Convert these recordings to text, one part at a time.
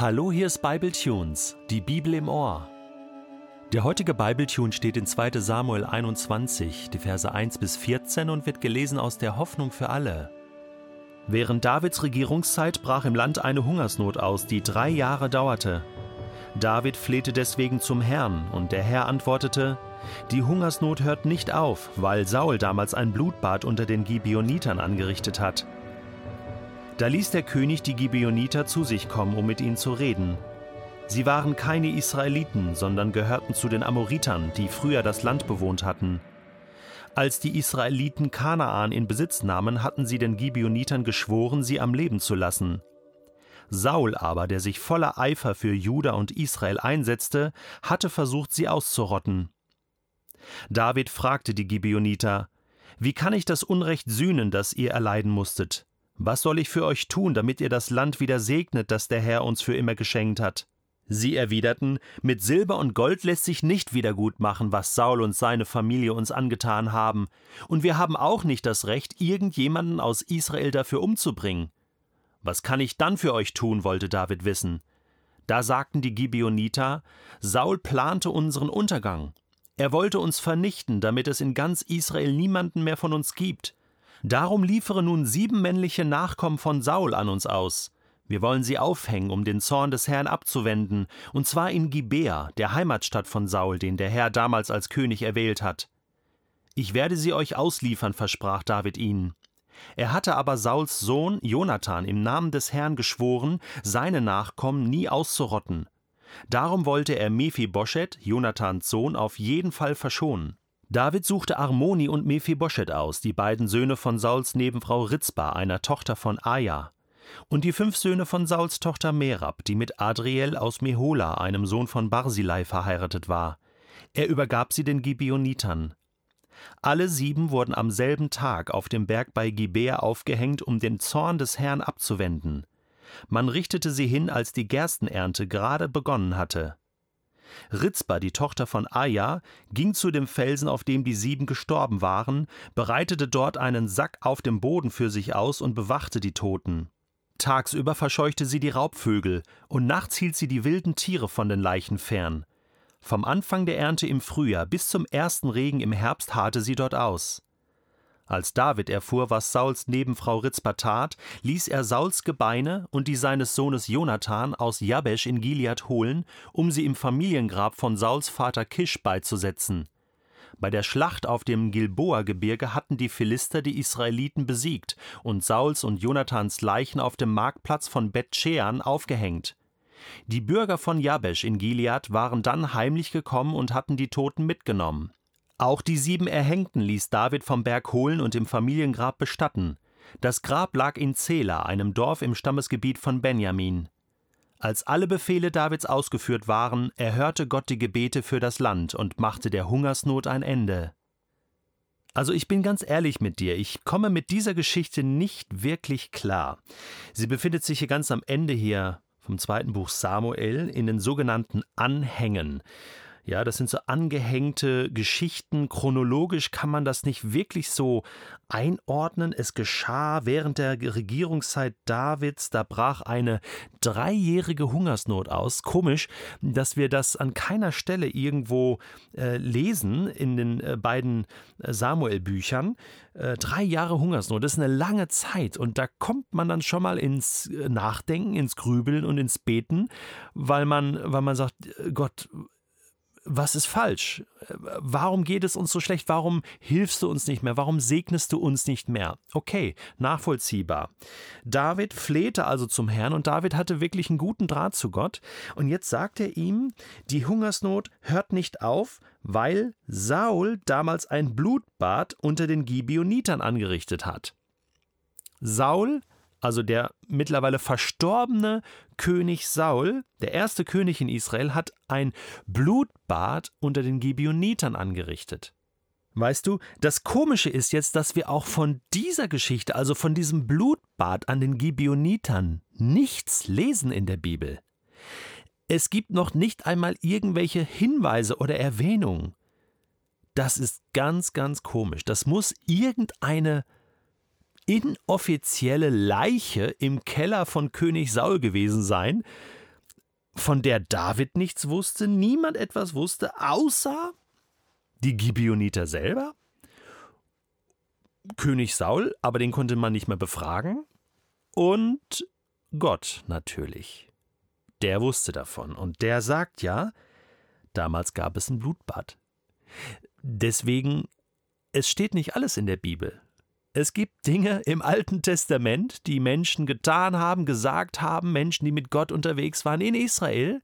Hallo, hier ist Bible Tunes, die Bibel im Ohr. Der heutige Bibletune steht in 2. Samuel 21, die Verse 1 bis 14 und wird gelesen aus der Hoffnung für alle. Während Davids Regierungszeit brach im Land eine Hungersnot aus, die drei Jahre dauerte. David flehte deswegen zum Herrn, und der Herr antwortete: Die Hungersnot hört nicht auf, weil Saul damals ein Blutbad unter den Gibeonitern angerichtet hat. Da ließ der König die Gibeoniter zu sich kommen, um mit ihnen zu reden. Sie waren keine Israeliten, sondern gehörten zu den Amoritern, die früher das Land bewohnt hatten. Als die Israeliten Kanaan in Besitz nahmen, hatten sie den Gibeonitern geschworen, sie am Leben zu lassen. Saul aber, der sich voller Eifer für Juda und Israel einsetzte, hatte versucht, sie auszurotten. David fragte die Gibeoniter: Wie kann ich das Unrecht sühnen, das ihr erleiden musstet? Was soll ich für euch tun, damit ihr das Land wieder segnet, das der Herr uns für immer geschenkt hat? Sie erwiderten, mit Silber und Gold lässt sich nicht wiedergutmachen, was Saul und seine Familie uns angetan haben, und wir haben auch nicht das Recht, irgendjemanden aus Israel dafür umzubringen. Was kann ich dann für euch tun, wollte David wissen. Da sagten die Gibeoniter, Saul plante unseren Untergang. Er wollte uns vernichten, damit es in ganz Israel niemanden mehr von uns gibt. Darum liefere nun sieben männliche Nachkommen von Saul an uns aus. Wir wollen sie aufhängen, um den Zorn des Herrn abzuwenden, und zwar in Gibea, der Heimatstadt von Saul, den der Herr damals als König erwählt hat. Ich werde sie euch ausliefern, versprach David ihnen. Er hatte aber Sauls Sohn Jonathan im Namen des Herrn geschworen, seine Nachkommen nie auszurotten. Darum wollte er Mephibosheth, Jonathans Sohn, auf jeden Fall verschonen. David suchte Armoni und Mephibosheth aus, die beiden Söhne von Sauls Nebenfrau Ritzba, einer Tochter von Aja, und die fünf Söhne von Sauls Tochter Merab, die mit Adriel aus Mehola, einem Sohn von Barzilai, verheiratet war. Er übergab sie den Gibeonitern. Alle sieben wurden am selben Tag auf dem Berg bei Gibea aufgehängt, um den Zorn des Herrn abzuwenden. Man richtete sie hin, als die Gerstenernte gerade begonnen hatte. Ritzba, die Tochter von Aja, ging zu dem Felsen, auf dem die sieben gestorben waren, bereitete dort einen Sack auf dem Boden für sich aus und bewachte die Toten. Tagsüber verscheuchte sie die Raubvögel, und nachts hielt sie die wilden Tiere von den Leichen fern. Vom Anfang der Ernte im Frühjahr bis zum ersten Regen im Herbst harrte sie dort aus. Als David erfuhr, was Sauls Nebenfrau Ritzpa tat, ließ er Sauls Gebeine und die seines Sohnes Jonathan aus Jabesch in Gilead holen, um sie im Familiengrab von Sauls Vater Kisch beizusetzen. Bei der Schlacht auf dem Gilboa-Gebirge hatten die Philister die Israeliten besiegt und Sauls und Jonathans Leichen auf dem Marktplatz von Bet-Shean aufgehängt. Die Bürger von Jabesch in Gilead waren dann heimlich gekommen und hatten die Toten mitgenommen. Auch die sieben Erhängten ließ David vom Berg holen und im Familiengrab bestatten. Das Grab lag in Zela, einem Dorf im Stammesgebiet von Benjamin. Als alle Befehle Davids ausgeführt waren, erhörte Gott die Gebete für das Land und machte der Hungersnot ein Ende. Also ich bin ganz ehrlich mit dir, ich komme mit dieser Geschichte nicht wirklich klar. Sie befindet sich hier ganz am Ende hier vom zweiten Buch Samuel in den sogenannten Anhängen. Ja, das sind so angehängte Geschichten. Chronologisch kann man das nicht wirklich so einordnen. Es geschah während der Regierungszeit Davids, da brach eine dreijährige Hungersnot aus. Komisch, dass wir das an keiner Stelle irgendwo äh, lesen in den äh, beiden äh, Samuel-Büchern. Äh, drei Jahre Hungersnot, das ist eine lange Zeit und da kommt man dann schon mal ins äh, Nachdenken, ins Grübeln und ins Beten, weil man, weil man sagt, äh, Gott, was ist falsch? Warum geht es uns so schlecht? Warum hilfst du uns nicht mehr? Warum segnest du uns nicht mehr? Okay, nachvollziehbar. David flehte also zum Herrn und David hatte wirklich einen guten Draht zu Gott. Und jetzt sagt er ihm, die Hungersnot hört nicht auf, weil Saul damals ein Blutbad unter den Gibeonitern angerichtet hat. Saul also der mittlerweile verstorbene König Saul, der erste König in Israel, hat ein Blutbad unter den Gibeonitern angerichtet. Weißt du, das Komische ist jetzt, dass wir auch von dieser Geschichte, also von diesem Blutbad an den Gibeonitern, nichts lesen in der Bibel. Es gibt noch nicht einmal irgendwelche Hinweise oder Erwähnungen. Das ist ganz, ganz komisch. Das muss irgendeine inoffizielle Leiche im Keller von König Saul gewesen sein, von der David nichts wusste, niemand etwas wusste, außer die Gibeoniter selber, König Saul, aber den konnte man nicht mehr befragen, und Gott natürlich. Der wusste davon, und der sagt ja, damals gab es ein Blutbad. Deswegen, es steht nicht alles in der Bibel. Es gibt Dinge im Alten Testament, die Menschen getan haben, gesagt haben, Menschen, die mit Gott unterwegs waren in Israel,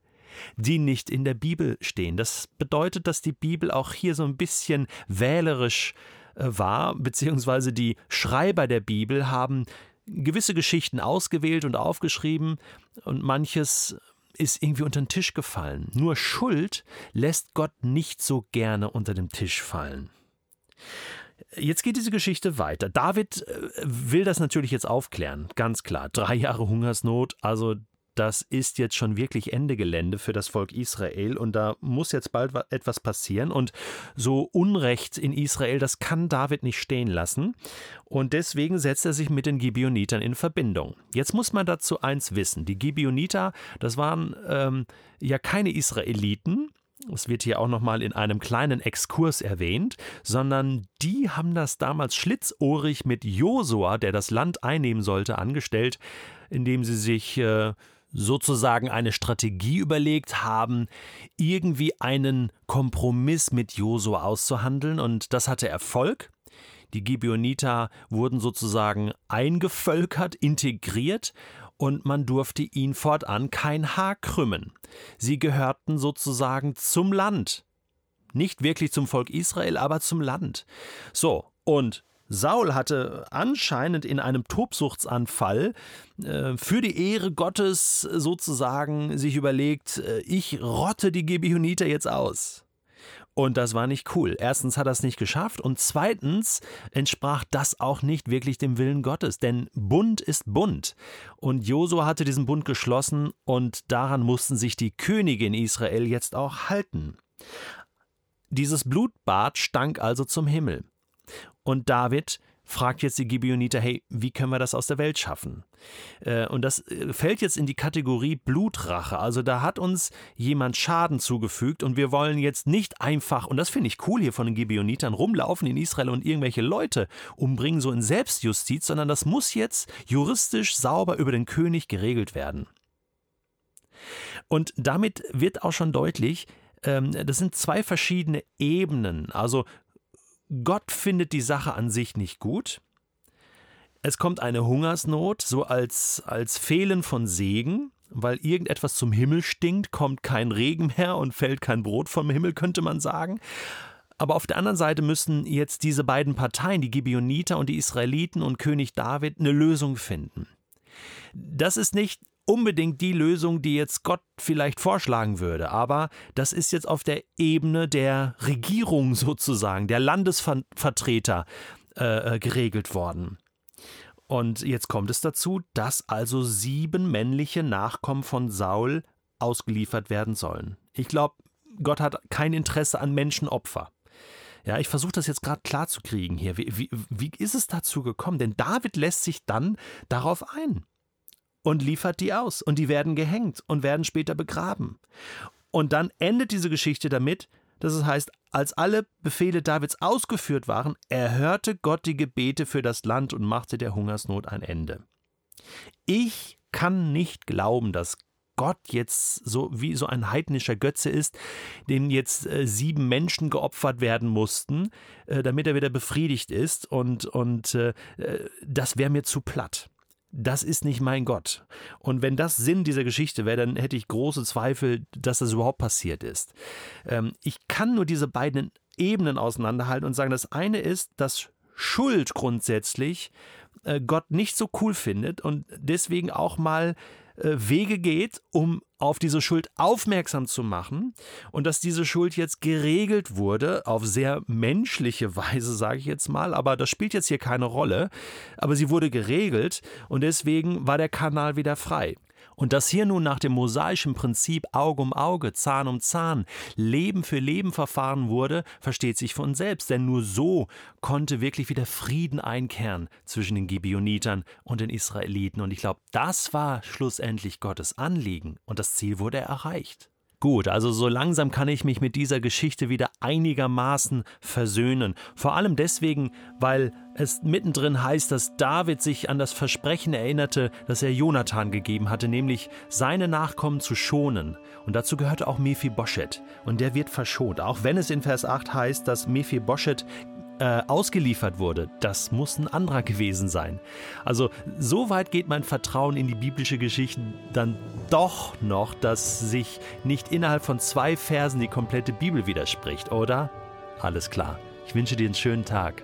die nicht in der Bibel stehen. Das bedeutet, dass die Bibel auch hier so ein bisschen wählerisch äh, war, beziehungsweise die Schreiber der Bibel haben gewisse Geschichten ausgewählt und aufgeschrieben und manches ist irgendwie unter den Tisch gefallen. Nur Schuld lässt Gott nicht so gerne unter den Tisch fallen. Jetzt geht diese Geschichte weiter. David äh, will das natürlich jetzt aufklären, ganz klar. Drei Jahre Hungersnot, also das ist jetzt schon wirklich Ende Gelände für das Volk Israel und da muss jetzt bald etwas passieren und so Unrecht in Israel, das kann David nicht stehen lassen und deswegen setzt er sich mit den Gibeonitern in Verbindung. Jetzt muss man dazu eins wissen, die Gibeoniter, das waren ähm, ja keine Israeliten, es wird hier auch nochmal in einem kleinen Exkurs erwähnt, sondern die haben das damals schlitzohrig mit Josua, der das Land einnehmen sollte, angestellt, indem sie sich äh, sozusagen eine Strategie überlegt haben, irgendwie einen Kompromiss mit Josua auszuhandeln und das hatte Erfolg. Die Gibeoniter wurden sozusagen eingevölkert, integriert und man durfte ihn fortan kein Haar krümmen. Sie gehörten sozusagen zum Land. Nicht wirklich zum Volk Israel, aber zum Land. So, und Saul hatte anscheinend in einem Tobsuchtsanfall äh, für die Ehre Gottes sozusagen sich überlegt, äh, ich rotte die Gibeoniter jetzt aus. Und das war nicht cool. Erstens hat er es nicht geschafft und zweitens entsprach das auch nicht wirklich dem Willen Gottes, denn Bund ist Bund. Und Josua hatte diesen Bund geschlossen und daran mussten sich die Könige in Israel jetzt auch halten. Dieses Blutbad stank also zum Himmel. Und David fragt jetzt die Gibeoniter, hey, wie können wir das aus der Welt schaffen? Äh, und das äh, fällt jetzt in die Kategorie Blutrache. Also da hat uns jemand Schaden zugefügt und wir wollen jetzt nicht einfach, und das finde ich cool hier von den Gibeonitern, rumlaufen in Israel und irgendwelche Leute umbringen, so in Selbstjustiz, sondern das muss jetzt juristisch sauber über den König geregelt werden. Und damit wird auch schon deutlich, ähm, das sind zwei verschiedene Ebenen. Also Gott findet die Sache an sich nicht gut. Es kommt eine Hungersnot, so als, als Fehlen von Segen, weil irgendetwas zum Himmel stinkt, kommt kein Regen mehr und fällt kein Brot vom Himmel, könnte man sagen. Aber auf der anderen Seite müssen jetzt diese beiden Parteien, die Gibeoniter und die Israeliten und König David, eine Lösung finden. Das ist nicht unbedingt die Lösung, die jetzt Gott vielleicht vorschlagen würde, aber das ist jetzt auf der Ebene der Regierung sozusagen, der Landesvertreter äh, äh, geregelt worden. Und jetzt kommt es dazu, dass also sieben männliche Nachkommen von Saul ausgeliefert werden sollen. Ich glaube, Gott hat kein Interesse an Menschenopfer. Ja, ich versuche das jetzt gerade klar zu kriegen hier. Wie, wie, wie ist es dazu gekommen? Denn David lässt sich dann darauf ein und liefert die aus. Und die werden gehängt und werden später begraben. Und dann endet diese Geschichte damit, dass es heißt, als alle Befehle Davids ausgeführt waren, erhörte Gott die Gebete für das Land und machte der Hungersnot ein Ende. Ich kann nicht glauben, dass Gott jetzt so wie so ein heidnischer Götze ist, dem jetzt äh, sieben Menschen geopfert werden mussten, äh, damit er wieder befriedigt ist und, und äh, äh das wäre mir zu platt das ist nicht mein Gott. Und wenn das Sinn dieser Geschichte wäre, dann hätte ich große Zweifel, dass das überhaupt passiert ist. Ähm, ich kann nur diese beiden Ebenen auseinanderhalten und sagen, das eine ist, dass Schuld grundsätzlich äh, Gott nicht so cool findet und deswegen auch mal Wege geht, um auf diese Schuld aufmerksam zu machen und dass diese Schuld jetzt geregelt wurde, auf sehr menschliche Weise, sage ich jetzt mal, aber das spielt jetzt hier keine Rolle, aber sie wurde geregelt und deswegen war der Kanal wieder frei. Und dass hier nun nach dem mosaischen Prinzip Auge um Auge, Zahn um Zahn, Leben für Leben verfahren wurde, versteht sich von selbst, denn nur so konnte wirklich wieder Frieden einkehren zwischen den Gibeonitern und den Israeliten. Und ich glaube, das war schlussendlich Gottes Anliegen und das Ziel wurde erreicht. Gut, also so langsam kann ich mich mit dieser Geschichte wieder einigermaßen versöhnen. Vor allem deswegen, weil es mittendrin heißt, dass David sich an das Versprechen erinnerte, das er Jonathan gegeben hatte, nämlich seine Nachkommen zu schonen. Und dazu gehörte auch Mephibosheth. Und der wird verschont, auch wenn es in Vers 8 heißt, dass Mephibosheth äh, ausgeliefert wurde, das muss ein anderer gewesen sein. Also so weit geht mein Vertrauen in die biblische Geschichte dann doch noch, dass sich nicht innerhalb von zwei Versen die komplette Bibel widerspricht, oder? Alles klar. Ich wünsche dir einen schönen Tag.